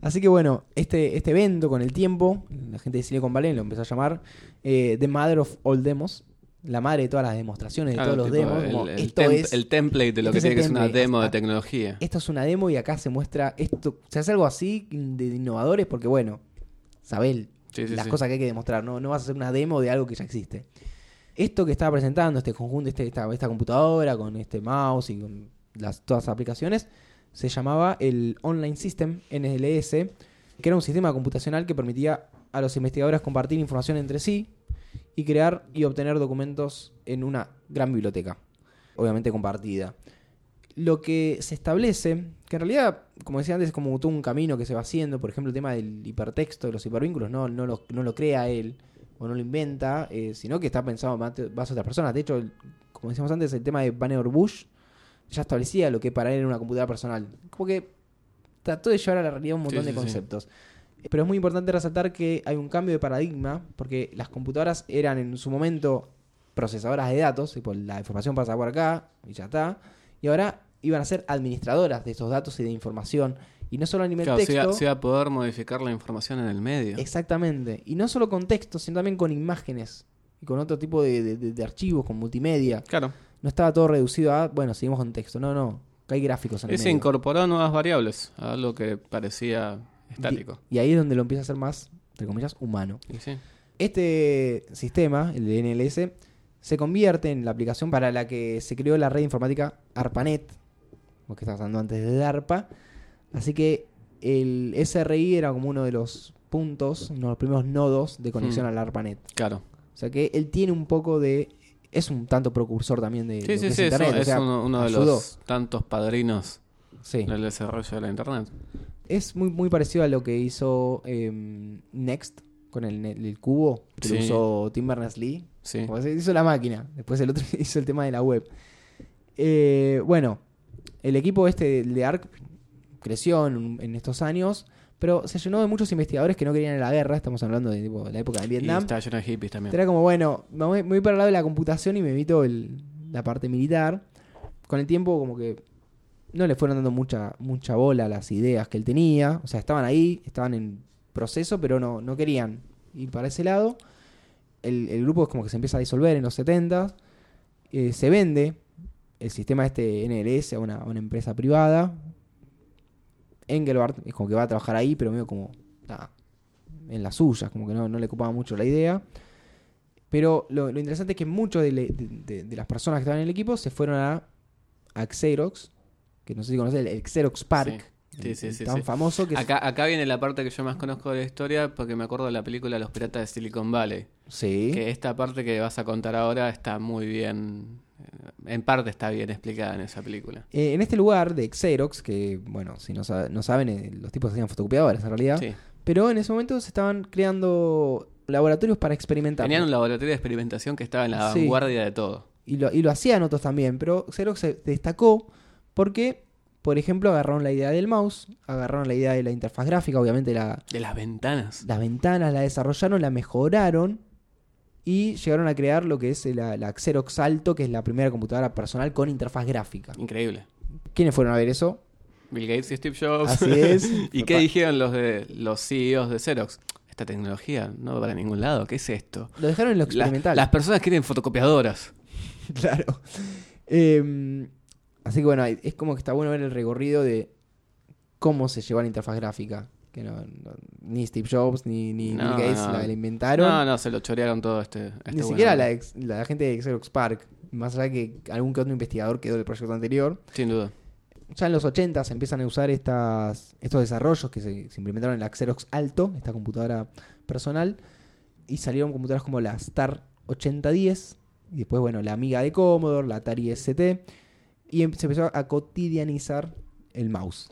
Así que bueno, este, este evento con el tiempo, la gente de Silicon Valley lo empezó a llamar eh, The Mother of All Demos, la madre de todas las demostraciones, de todos los demos. el, como, el esto, tem- es, el template de lo este que tiene que ser una demo de tecnología. esto es una demo y acá se muestra esto. Se hace algo así de innovadores porque bueno, Sí, sí, las sí. cosas que hay que demostrar, no, no vas a hacer una demo de algo que ya existe. Esto que estaba presentando, este conjunto, este, esta, esta computadora con este mouse y con las, todas las aplicaciones, se llamaba el Online System, NLS, que era un sistema computacional que permitía a los investigadores compartir información entre sí y crear y obtener documentos en una gran biblioteca, obviamente compartida. Lo que se establece, que en realidad, como decía antes, es como todo un camino que se va haciendo, por ejemplo, el tema del hipertexto, de los hipervínculos, no, no, lo, crea él o no lo inventa, eh, sino que está pensado en base a otras personas. De hecho, el- como decíamos antes, el tema de Banner Bush ya establecía lo que para él era una computadora personal. Como que trató de llevar a la realidad un montón Sí, de sí, sí. conceptos. Pero es muy importante resaltar que hay un cambio de paradigma, porque las computadoras eran en su momento procesadoras de datos, tipo la información pasa por acá y ya está, y ahora iban a ser administradoras de esos datos y de información, y no solo a nivel Claro, se texto, iba, se iba a poder modificar la información en el medio. exactamente, y no solo con texto, sino también con imágenes y con otro tipo de- de archivos, con multimedia. Claro. No estaba todo reducido a, bueno, seguimos con texto, no, no, que hay gráficos en Y el se medio. incorporó nuevas variables a algo que parecía estático. Y, y ahí es donde lo empieza a hacer más, entre comillas, humano. Sí. Este sistema, el de NLS, se convierte en la aplicación para la que se creó la red informática ARPANET, lo que estabas hablando antes de DARPA. Así que el SRI era como uno de los puntos, uno de los primeros nodos de conexión Mm. al ARPANET. Claro. O sea que él tiene un poco de... Es un tanto precursor también de Sí, lo sí, que es sí. Es, Internet. o es sea, uno, uno de los tantos padrinos del desarrollo de la Internet. Es muy, muy parecido a lo que hizo em, Next con el, el cubo, que lo usó Tim Berners-Lee. Sí. Hizo la máquina. Después el otro hizo el tema de la web. Eh, bueno, el equipo este de ARC creció en, en estos años, pero se llenó de muchos investigadores que no querían ir a la guerra. Estamos hablando de tipo, la época de Y Vietnam. está lleno de hippies también. Era como, bueno, me voy, me voy para el lado de la computación y me evito el- la parte militar. con el tiempo como que no le fueron dando mucha, mucha bola a las ideas que él tenía. O sea, estaban ahí, estaban en proceso, pero no, no querían ir para ese lado. El, el grupo es como que se empieza a disolver en los 70 eh, se vende el sistema este NLS a una, a una empresa privada. Engelbart es como que va a trabajar ahí, pero medio como en las suyas, como que no, no le ocupaba mucho la idea. Pero lo, interesante es que muchos de, las personas que estaban en el equipo se fueron a, Xerox, que no sé si conocen, el, Xerox Park, sí, sí, tan famoso que Acá, acá viene la parte que yo más conozco de la historia porque me acuerdo de la película Los Piratas de Silicon Valley. Sí. Que esta parte que vas a contar ahora está muy bien, eh, en parte está bien explicada en esa película. Eh, en este lugar de Xerox, que bueno, si no saben, eh, los tipos hacían fotocopiadoras en realidad, Sí. pero en ese momento se estaban creando laboratorios para experimentar. Tenían un laboratorio de experimentación que estaba en la Sí. vanguardia de todo. y, lo, y lo hacían otros también, pero Xerox se destacó porque, por ejemplo, agarraron la idea del mouse, agarraron la idea de la interfaz gráfica, obviamente la, De las ventanas. las ventanas la desarrollaron, la mejoraron y llegaron a crear lo que es la, la Xerox Alto, que es la primera computadora personal con interfaz gráfica. Increíble. ¿Quiénes fueron a ver eso? Bill Gates y Steve Jobs. Así es. ¿Y qué dijeron los de los CEOs de Xerox? Esta tecnología no va para ningún lado. ¿Qué es esto? Lo dejaron en lo La- experimental. las personas quieren fotocopiadoras. Claro. Eh, así que bueno, es como que está bueno ver el recorrido de cómo se llevó la interfaz gráfica. Que no, no- ni Steve Jobs ni, ni No, Bill Gates la, la inventaron. No, no, se lo chorearon todo este. este ni siquiera la, ex- la gente de Xerox Park. Más allá que algún que otro investigador quedó del proyecto anterior. Sin duda. Ya en los 80 se empiezan a usar estas, estos desarrollos que se, se implementaron en la Xerox Alto, esta computadora personal. Y salieron computadoras como la Star 8010. Y después, bueno, la Amiga de Commodore, la Atari ST. Y em- se empezó a cotidianizar el mouse.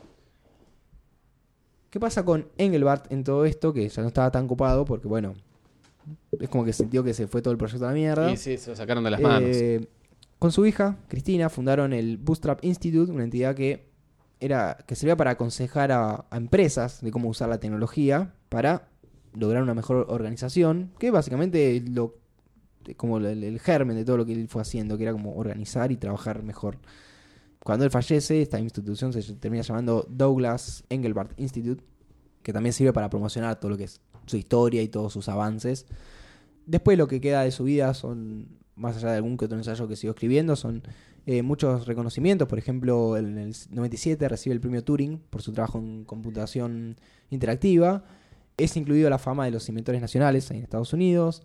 ¿Qué pasa con Engelbart en todo esto? Que ya no estaba tan copado porque, bueno, es como que sintió que se fue todo el proyecto a la mierda. Y sí, se lo sacaron de las manos. Eh, con su hija, Cristina, fundaron el Bootstrap Institute, una entidad que era que servía para aconsejar a, a empresas de cómo usar la tecnología para lograr una mejor organización, que básicamente lo como el, el germen de todo lo que él fue haciendo, que era como organizar y trabajar mejor. Cuando él fallece, esta institución se termina llamando Douglas Engelbart Institute, que también sirve para promocionar todo lo que es su historia y todos sus avances. Después lo que queda de su vida son, más allá de algún que otro ensayo que siguió escribiendo, son eh, muchos reconocimientos. Por ejemplo, en el 97 recibe el premio Turing por su trabajo en computación interactiva. Es incluido la fama de los inventores nacionales en Estados Unidos.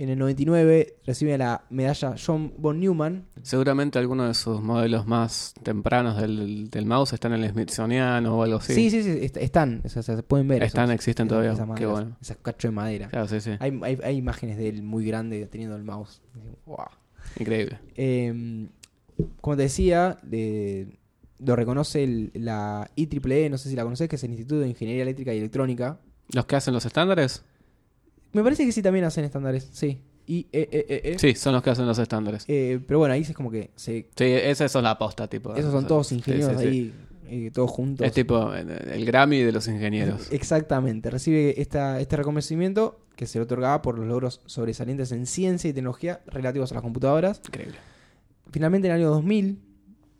En el 99 recibe la medalla John von Neumann. Seguramente algunos de sus modelos más tempranos del, del mouse están en el Smithsonian o algo así. Sí, sí, sí, est- están, o sea, se pueden ver. Están, esos- existen todavía. esas Qué maderas, bueno. Esas cachos de madera. Claro, sí, sí. Hay, hay- hay imágenes de él muy grande teniendo el mouse. Wow. Increíble. Eh, como te decía, de- lo reconoce el- la IEEE, no sé si la conoces, que es el Instituto de Ingeniería Eléctrica y Electrónica. ¿Los que hacen los estándares? Me parece que sí también hacen estándares, sí. Y, eh, eh, eh. Sí, son los que hacen los estándares. Eh, pero bueno, ahí es como que se, Sí, esa es la aposta, tipo. esos son todos ingenieros Sí, sí, sí. ahí, todos juntos. Es tipo el Grammy de los ingenieros. Exactamente, recibe esta, este reconocimiento que se le otorgaba por los logros sobresalientes en ciencia y tecnología relativos a las computadoras. Increíble. Finalmente, en el año 2000,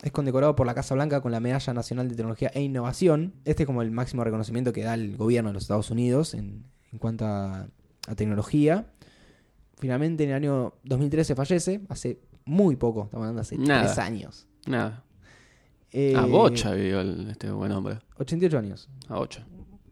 es condecorado por la Casa Blanca con la Medalla Nacional de Tecnología e Innovación. Este es como el máximo reconocimiento que da el gobierno de los Estados Unidos en, en cuanto a, a tecnología. Finalmente, en el año 2013 fallece, hace muy poco, estamos hablando hace Nada. tres años. Nada. Eh, A bocha vivió el- este buen hombre. 88 años. A bocha.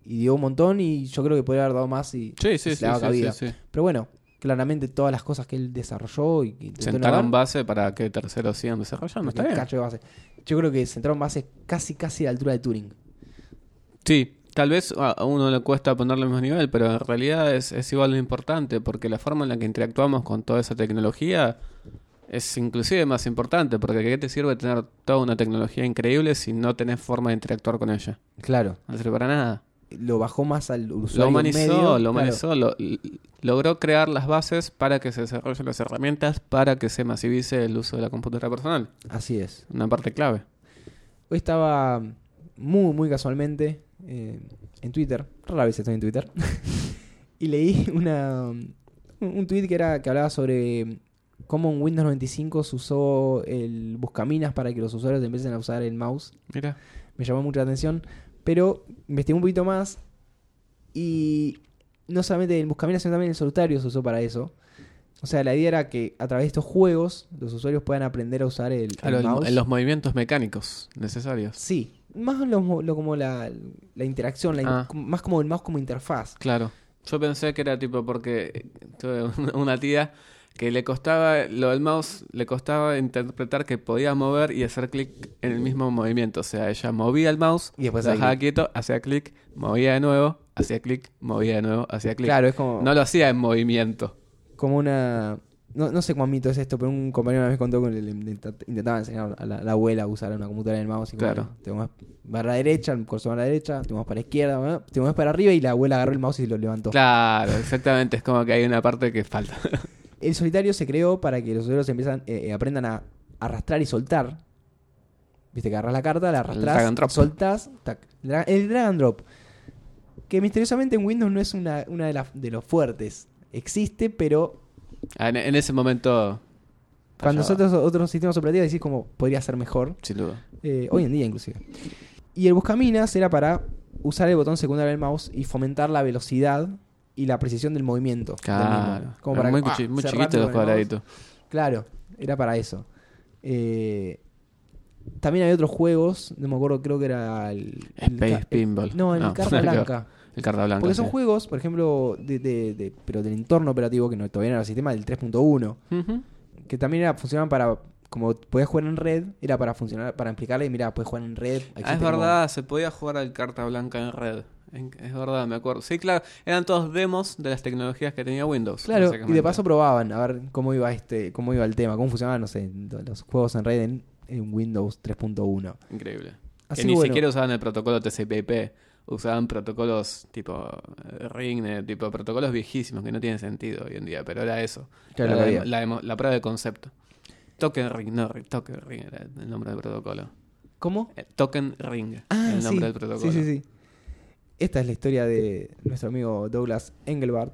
Y dio un montón y yo creo que podría haber dado más si, Sí, sí, se sí. le daba sí, cabida. sí, sí. Pero bueno, claramente todas las cosas que él desarrolló y que Sentaron base para que terceros sigan desarrollando. Está bien. cacho de base. Yo creo que sentaron bases casi casi a la altura de Turing. Sí, tal vez a uno le cuesta ponerle el mismo nivel, pero en realidad es, es igual de importante porque la forma en la que interactuamos con toda esa tecnología es inclusive más importante porque ¿qué te sirve tener toda una tecnología increíble si no tenés forma de interactuar con ella? Claro. No sirve para nada. Lo bajó más al usuario Lo humanizó, medio, lo claro. humanizó, lo- l- logró crear las bases para que se desarrollen las herramientas para que se masivice el uso de la computadora personal. Así es. Una parte clave. Hoy estaba muy, muy casualmente eh, en Twitter. Rara vez estoy en Twitter. y leí una, un, tweet que, era, que hablaba sobre cómo en Windows 95 se usó el buscaminas para que los usuarios empiecen a usar el mouse. Mira. Me llamó mucho la atención. Pero investigué un poquito más y no solamente el buscaminas, sino también el solitario se usó para eso. O sea, la idea era que a través de estos juegos los usuarios puedan aprender a usar el, el Claro, el- mouse. en los movimientos mecánicos necesarios. Sí, más lo, lo- como la, la interacción, la in- Ah. más como el mouse como interfaz. Claro. Yo pensé que era tipo porque tuve una- tía que le costaba, lo del mouse, le costaba interpretar que podía mover y hacer clic en el mismo movimiento. O sea, ella movía el mouse, Y después ahí- dejaba quieto, hacía clic, movía de nuevo, hacía clic, movía de nuevo, hacía clic. Claro, es como, No lo hacía en movimiento. como una... No, no sé cuán mito es esto, pero un compañero una vez contó que le, le intenta- intentaba enseñar a la, la abuela a usar una computadora en el mouse. Y Claro. te mueves para la derecha, el cursor para la derecha, te mueves para la izquierda, te mueves para arriba y la abuela agarró el mouse y lo levantó. Claro, exactamente. Es como que hay una parte que falta. El solitario se creó para que los usuarios empiezan, eh, eh, aprendan a arrastrar y soltar. Viste que agarras la carta, la arrastras, drop. soltás, tac. El drag and drop. Que misteriosamente en Windows no es una, una de, las- de los fuertes. Existe, pero En, en ese momento. cuando fallaba, nosotros otros sistemas operativos decís como podría ser mejor. Sin duda. Eh, hoy en día inclusive. Y el buscaminas era para usar el botón secundario del mouse y fomentar la velocidad y la precisión del movimiento. del mismo. Claro. Como para muy, que, ah, muy chiquitos los cuadraditos. Claro, era para eso. Eh, también hay otros juegos, no me acuerdo, creo que era el... el Space Pinball. No, el No, Carta. Blanca. El carta blanca. Porque son sí. juegos, por ejemplo, de, de- de- pero del entorno operativo, que no, todavía no era el sistema del 3.1, Ujú. que también era, funcionaban para, como podías jugar en red, era para funcionar, para explicarle, mira, puedes jugar en red. Ah, es como- verdad, se podía jugar al carta blanca en red. Es verdad, me acuerdo. Sí, claro, eran todos demos de las tecnologías que tenía Windows. Claro, y de paso probaban a ver cómo iba este, cómo iba el tema, cómo funcionaban, no sé, los juegos en red en, en Windows 3.1. Increíble. Así que ni bueno. siquiera usaban el protocolo TCP/IP. Usaban protocolos tipo eh, Ringnet, tipo protocolos viejísimos que no tienen sentido hoy en día, pero era eso. Claro, Era la, la la prueba de concepto. Token Ring, no, Token Ring era el nombre del protocolo. ¿Cómo? Eh, Token Ring, Ah, el sí. nombre del protocolo. Sí, sí, sí. Esta es la historia de nuestro amigo Douglas Engelbart.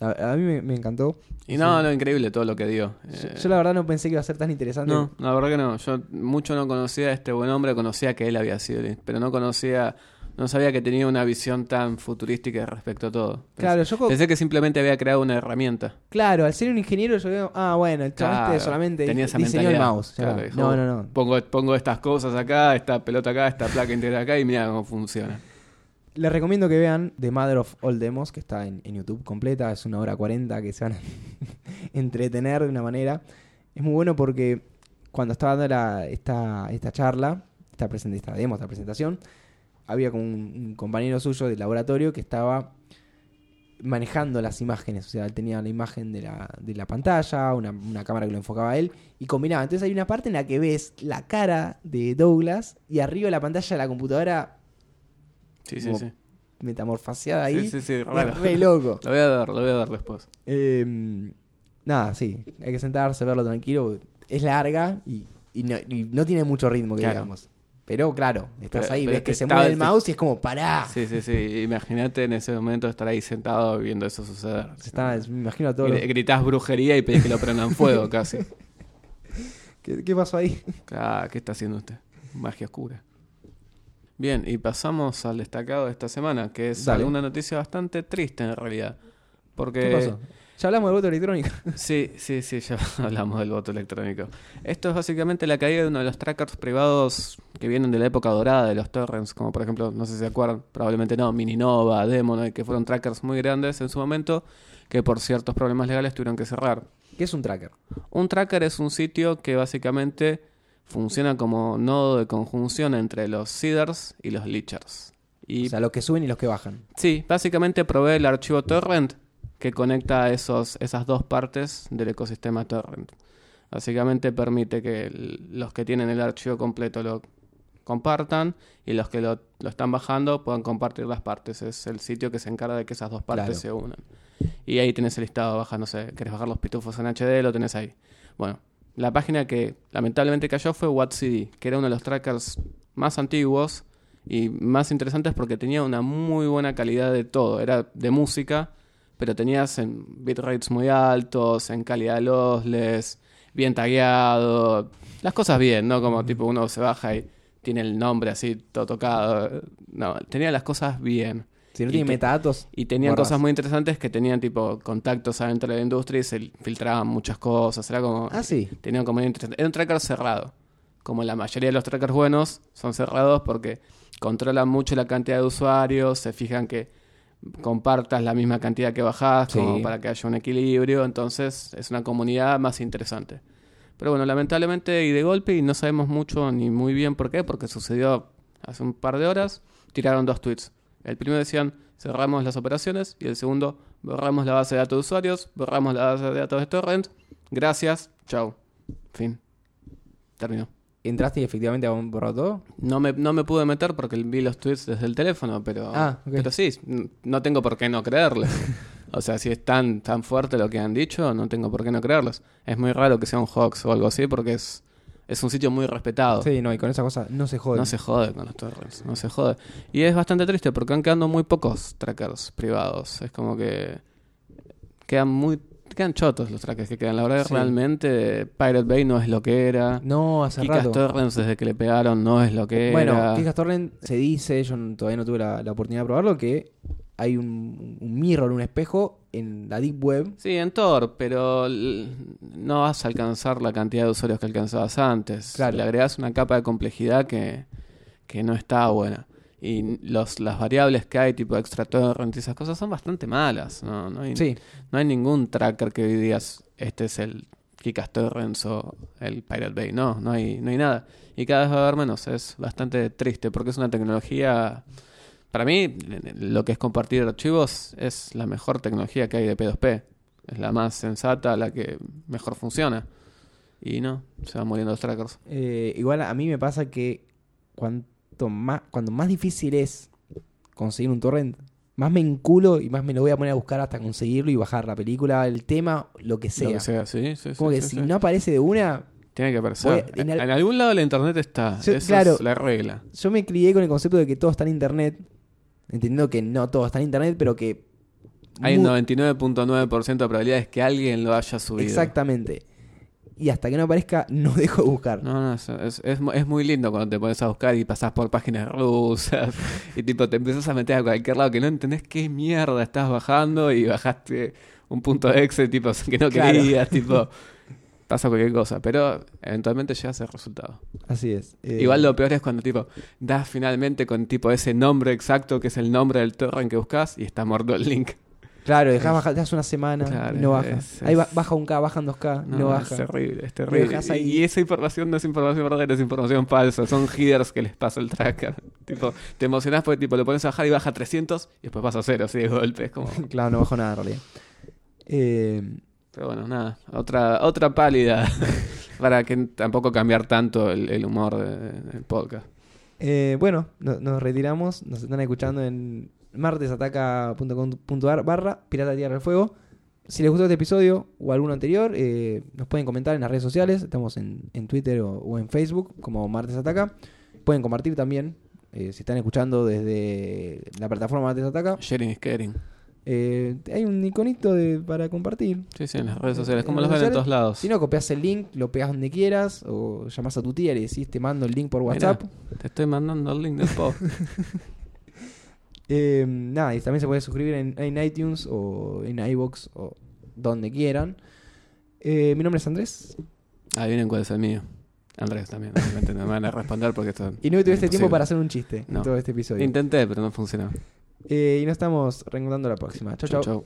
A, a mí me, me encantó. Y no, no, increíble todo lo que dio. Yo, Eh, yo la verdad no pensé que iba a ser tan interesante. No, la verdad que no. Yo mucho no conocía a este buen hombre, conocía que él había sido, pero no conocía, no sabía que tenía una visión tan futurística respecto a todo. Pensé, yo que simplemente había creado una herramienta. claro, al ser un ingeniero yo veo, ah, bueno, el chaval Claro, este solamente tenía esa diseñó el mouse. Claro, dijo, no, no, no. Pongo, pongo estas cosas acá, esta pelota acá, esta placa integral acá y mira cómo funciona. Les recomiendo que vean The Mother of All Demos, que está en, en YouTube completa, es una hora 40 que se van a entretener de una manera. Es muy bueno porque cuando estaba dando la- esta, esta charla, esta, esta demo, esta presentación, había como un, un compañero suyo del laboratorio que estaba manejando las imágenes. O sea, él tenía la imagen de la, de la pantalla, una, una cámara que lo enfocaba a él, y combinaba. Entonces hay una parte en la que ves la cara de Douglas y arriba de la pantalla de la computadora Sí, sí, ahí. Sí, sí, sí, re loco. Lo voy a dar, lo voy a dar después. Eh, nada, sí. Hay que sentarse, verlo tranquilo. Es larga y, y no, y no tiene mucho ritmo, que Claro. digamos. Pero claro, estás Pero- ahí, pero ves es que se mueve el mouse y es como, pará. Sí, sí, sí. Imagínate en ese momento estar ahí sentado viendo eso suceder. Está- me imagino a todos. Gri- Gritás brujería y pedís que lo prendan fuego casi. ¿Qué, qué pasó ahí? Ah, ¿Qué está haciendo usted? Magia oscura. Bien, y pasamos al destacado de esta semana, que es Dale. alguna noticia bastante triste en realidad. Porque ¿Qué pasó? Ya hablamos del voto electrónico. Sí, sí, sí, ya hablamos del voto electrónico. Esto es básicamente la caída de uno de los trackers privados que vienen de la época dorada de los torrents, como por ejemplo, no sé si se acuerdan, probablemente no, Mininova, Demonoid, que fueron trackers muy grandes en su momento, que por ciertos problemas legales tuvieron que cerrar. ¿Qué es un tracker? Un tracker es un sitio que básicamente funciona como nodo de conjunción entre los seeders y los leechers. Y O sea, los que suben y los que bajan. Sí, básicamente provee el archivo torrent que conecta a esos, esas dos partes del ecosistema torrent. Básicamente permite que el- los que tienen el archivo completo lo compartan y los que lo, lo están bajando puedan compartir las partes. Es el sitio que se encarga de que esas dos partes Claro. se unan. Y ahí tenés el listado, baja, no sé, querés bajar los pitufos en HD, lo tenés ahí. Bueno, la página que lamentablemente cayó fue WhatCD, que era uno de los trackers más antiguos y más interesantes porque tenía una muy buena calidad de todo. Era de música, pero tenías en bitrates muy altos, en calidad lossless, bien tagueado, las cosas bien, ¿no? Como tipo uno se baja y tiene el nombre así todo tocado. No, tenía las cosas bien. Si no Y tiene metadatos. Y tenían borras. cosas muy interesantes que tenían tipo contactos adentro de la industria y se filtraban muchas cosas. Era como. Ah, sí. Tenían como interesante. Era un tracker cerrado. Como la mayoría de los trackers buenos son cerrados porque controlan mucho la cantidad de usuarios, se fijan que compartas la misma cantidad que bajás, Sí. como para que haya un equilibrio. Entonces es una comunidad más interesante. Pero bueno, lamentablemente y de golpe, y no sabemos mucho ni muy bien por qué, porque sucedió hace un par de horas, tiraron dos tweets. El primero decían, cerramos las operaciones, y el segundo, borramos la base de datos de usuarios, borramos la base de datos de torrent, gracias, chau. Fin. Terminó. ¿Entraste y efectivamente a un borrado todo? No me, no me pude meter porque vi los tweets desde el teléfono, pero, Ah, ok. pero sí, no tengo por qué no creerles. o sea, si es tan, tan fuerte lo que han dicho, no tengo por qué no creerles. Es muy raro que sea un hoax o algo así porque es, es un sitio muy respetado. Sí, no, y con esa cosa no se jode. No se jode con los torrents, no se jode. Y es bastante triste porque van quedando muy pocos trackers privados. Es como que quedan muy quedan chotos los trackers que quedan. La verdad, Sí. realmente Pirate Bay no es lo que era. No, hace Kikas rato. Torrents desde que le pegaron no es lo que Bueno, era. Kikas Torrent se dice, yo todavía no tuve la, la oportunidad de probarlo, que hay un, un mirror, un espejo en la Deep Web. Sí, en Tor, pero no vas a alcanzar la cantidad de usuarios que alcanzabas antes. Claro. Le agregas una capa de complejidad que, que no está buena. Y los, las variables que hay, tipo extra torrent y esas cosas, son bastante malas. No, no, hay, Sí, no hay ningún tracker que hoy digas, este es el Kikas Torrents o el Pirate Bay. No, no hay, no hay nada. Y cada vez va a haber menos. Es bastante triste porque es una tecnología... Para mí, lo que es compartir archivos es la mejor tecnología que hay de P2P. Es la más sensata, la que mejor funciona. Y no, se van muriendo los trackers. eh, igual a mí me pasa que más, cuando más difícil es conseguir un torrent, más me enculo y más me lo voy a poner a buscar hasta conseguirlo y bajar la película, el tema, lo que sea. Lo que sea, sí, sí, Como sí, que sí, si no aparece de una, Tiene que aparecer. Voy en, en al- en algún lado la internet está. Sí, Esa claro. es la regla. yo me crié con el concepto de que todo está en internet, entendiendo que no todo está en internet, pero que... Hay un mu- 99.9% de probabilidades que alguien lo haya subido. Exactamente. Y hasta que no aparezca, no dejo de buscar. No, no, es, es, es mu- es muy lindo cuando te pones a buscar y pasás por páginas rusas y tipo te empiezas a meter a cualquier lado que no entendés qué mierda estás bajando y bajaste un punto de Excel tipo que no Claro. querías, tipo pasa cualquier cosa, pero eventualmente llegas al resultado. Así es. Eh, Igual lo peor es cuando tipo das finalmente con tipo ese nombre exacto que es el nombre del torrent que buscas y está muerto el link. Claro, dejás bajar, dejas una semana Claro, y no baja. es- Ahí baja un K, bajan dos K, no, No, baja. es terrible, es terrible. dejas Y- ahí. Y esa información no es información verdadera, es información falsa. Son headers que les pasa el tracker. tipo, te emocionás porque tipo, lo pones a bajar y baja 300 y después pasa a cero, así de golpe. Es como... Claro, no bajo nada en realidad. Eh, Pero bueno, nada. Otra, otra pálida para que tampoco cambiar tanto el, el humor de- del podcast. eh, bueno, no- nos retiramos. Nos están escuchando en martesataca.com.ar barra Pirata Tierra del Fuego. Si les gustó este episodio o alguno anterior, eh, nos pueden comentar en las redes sociales. Estamos en, en Twitter o, o en Facebook como Martes Ataca. Pueden compartir también. eh, si están escuchando desde la plataforma Martes Ataca, Sharing is caring. eh, hay un iconito de, para compartir. Sí, sí, en las redes sociales. Como los ven en todos lados. Si no, copias el link, lo pegas donde quieras, o llamas a tu tía y le decís, te mando el link por Mirá, WhatsApp. te estoy mandando el link del post. Eh, nada, y también se puede suscribir en, en iTunes o en iBox o donde quieran. Eh, mi nombre es Andrés Adivinen cuál es el mío. Andrés también. Obviamente no me van a responder porque esto y no tuviste es tiempo para hacer un chiste No. en todo este episodio. Intenté, pero no funcionó. Eh, y nos estamos reencontrando la próxima. Chau, chau. chau.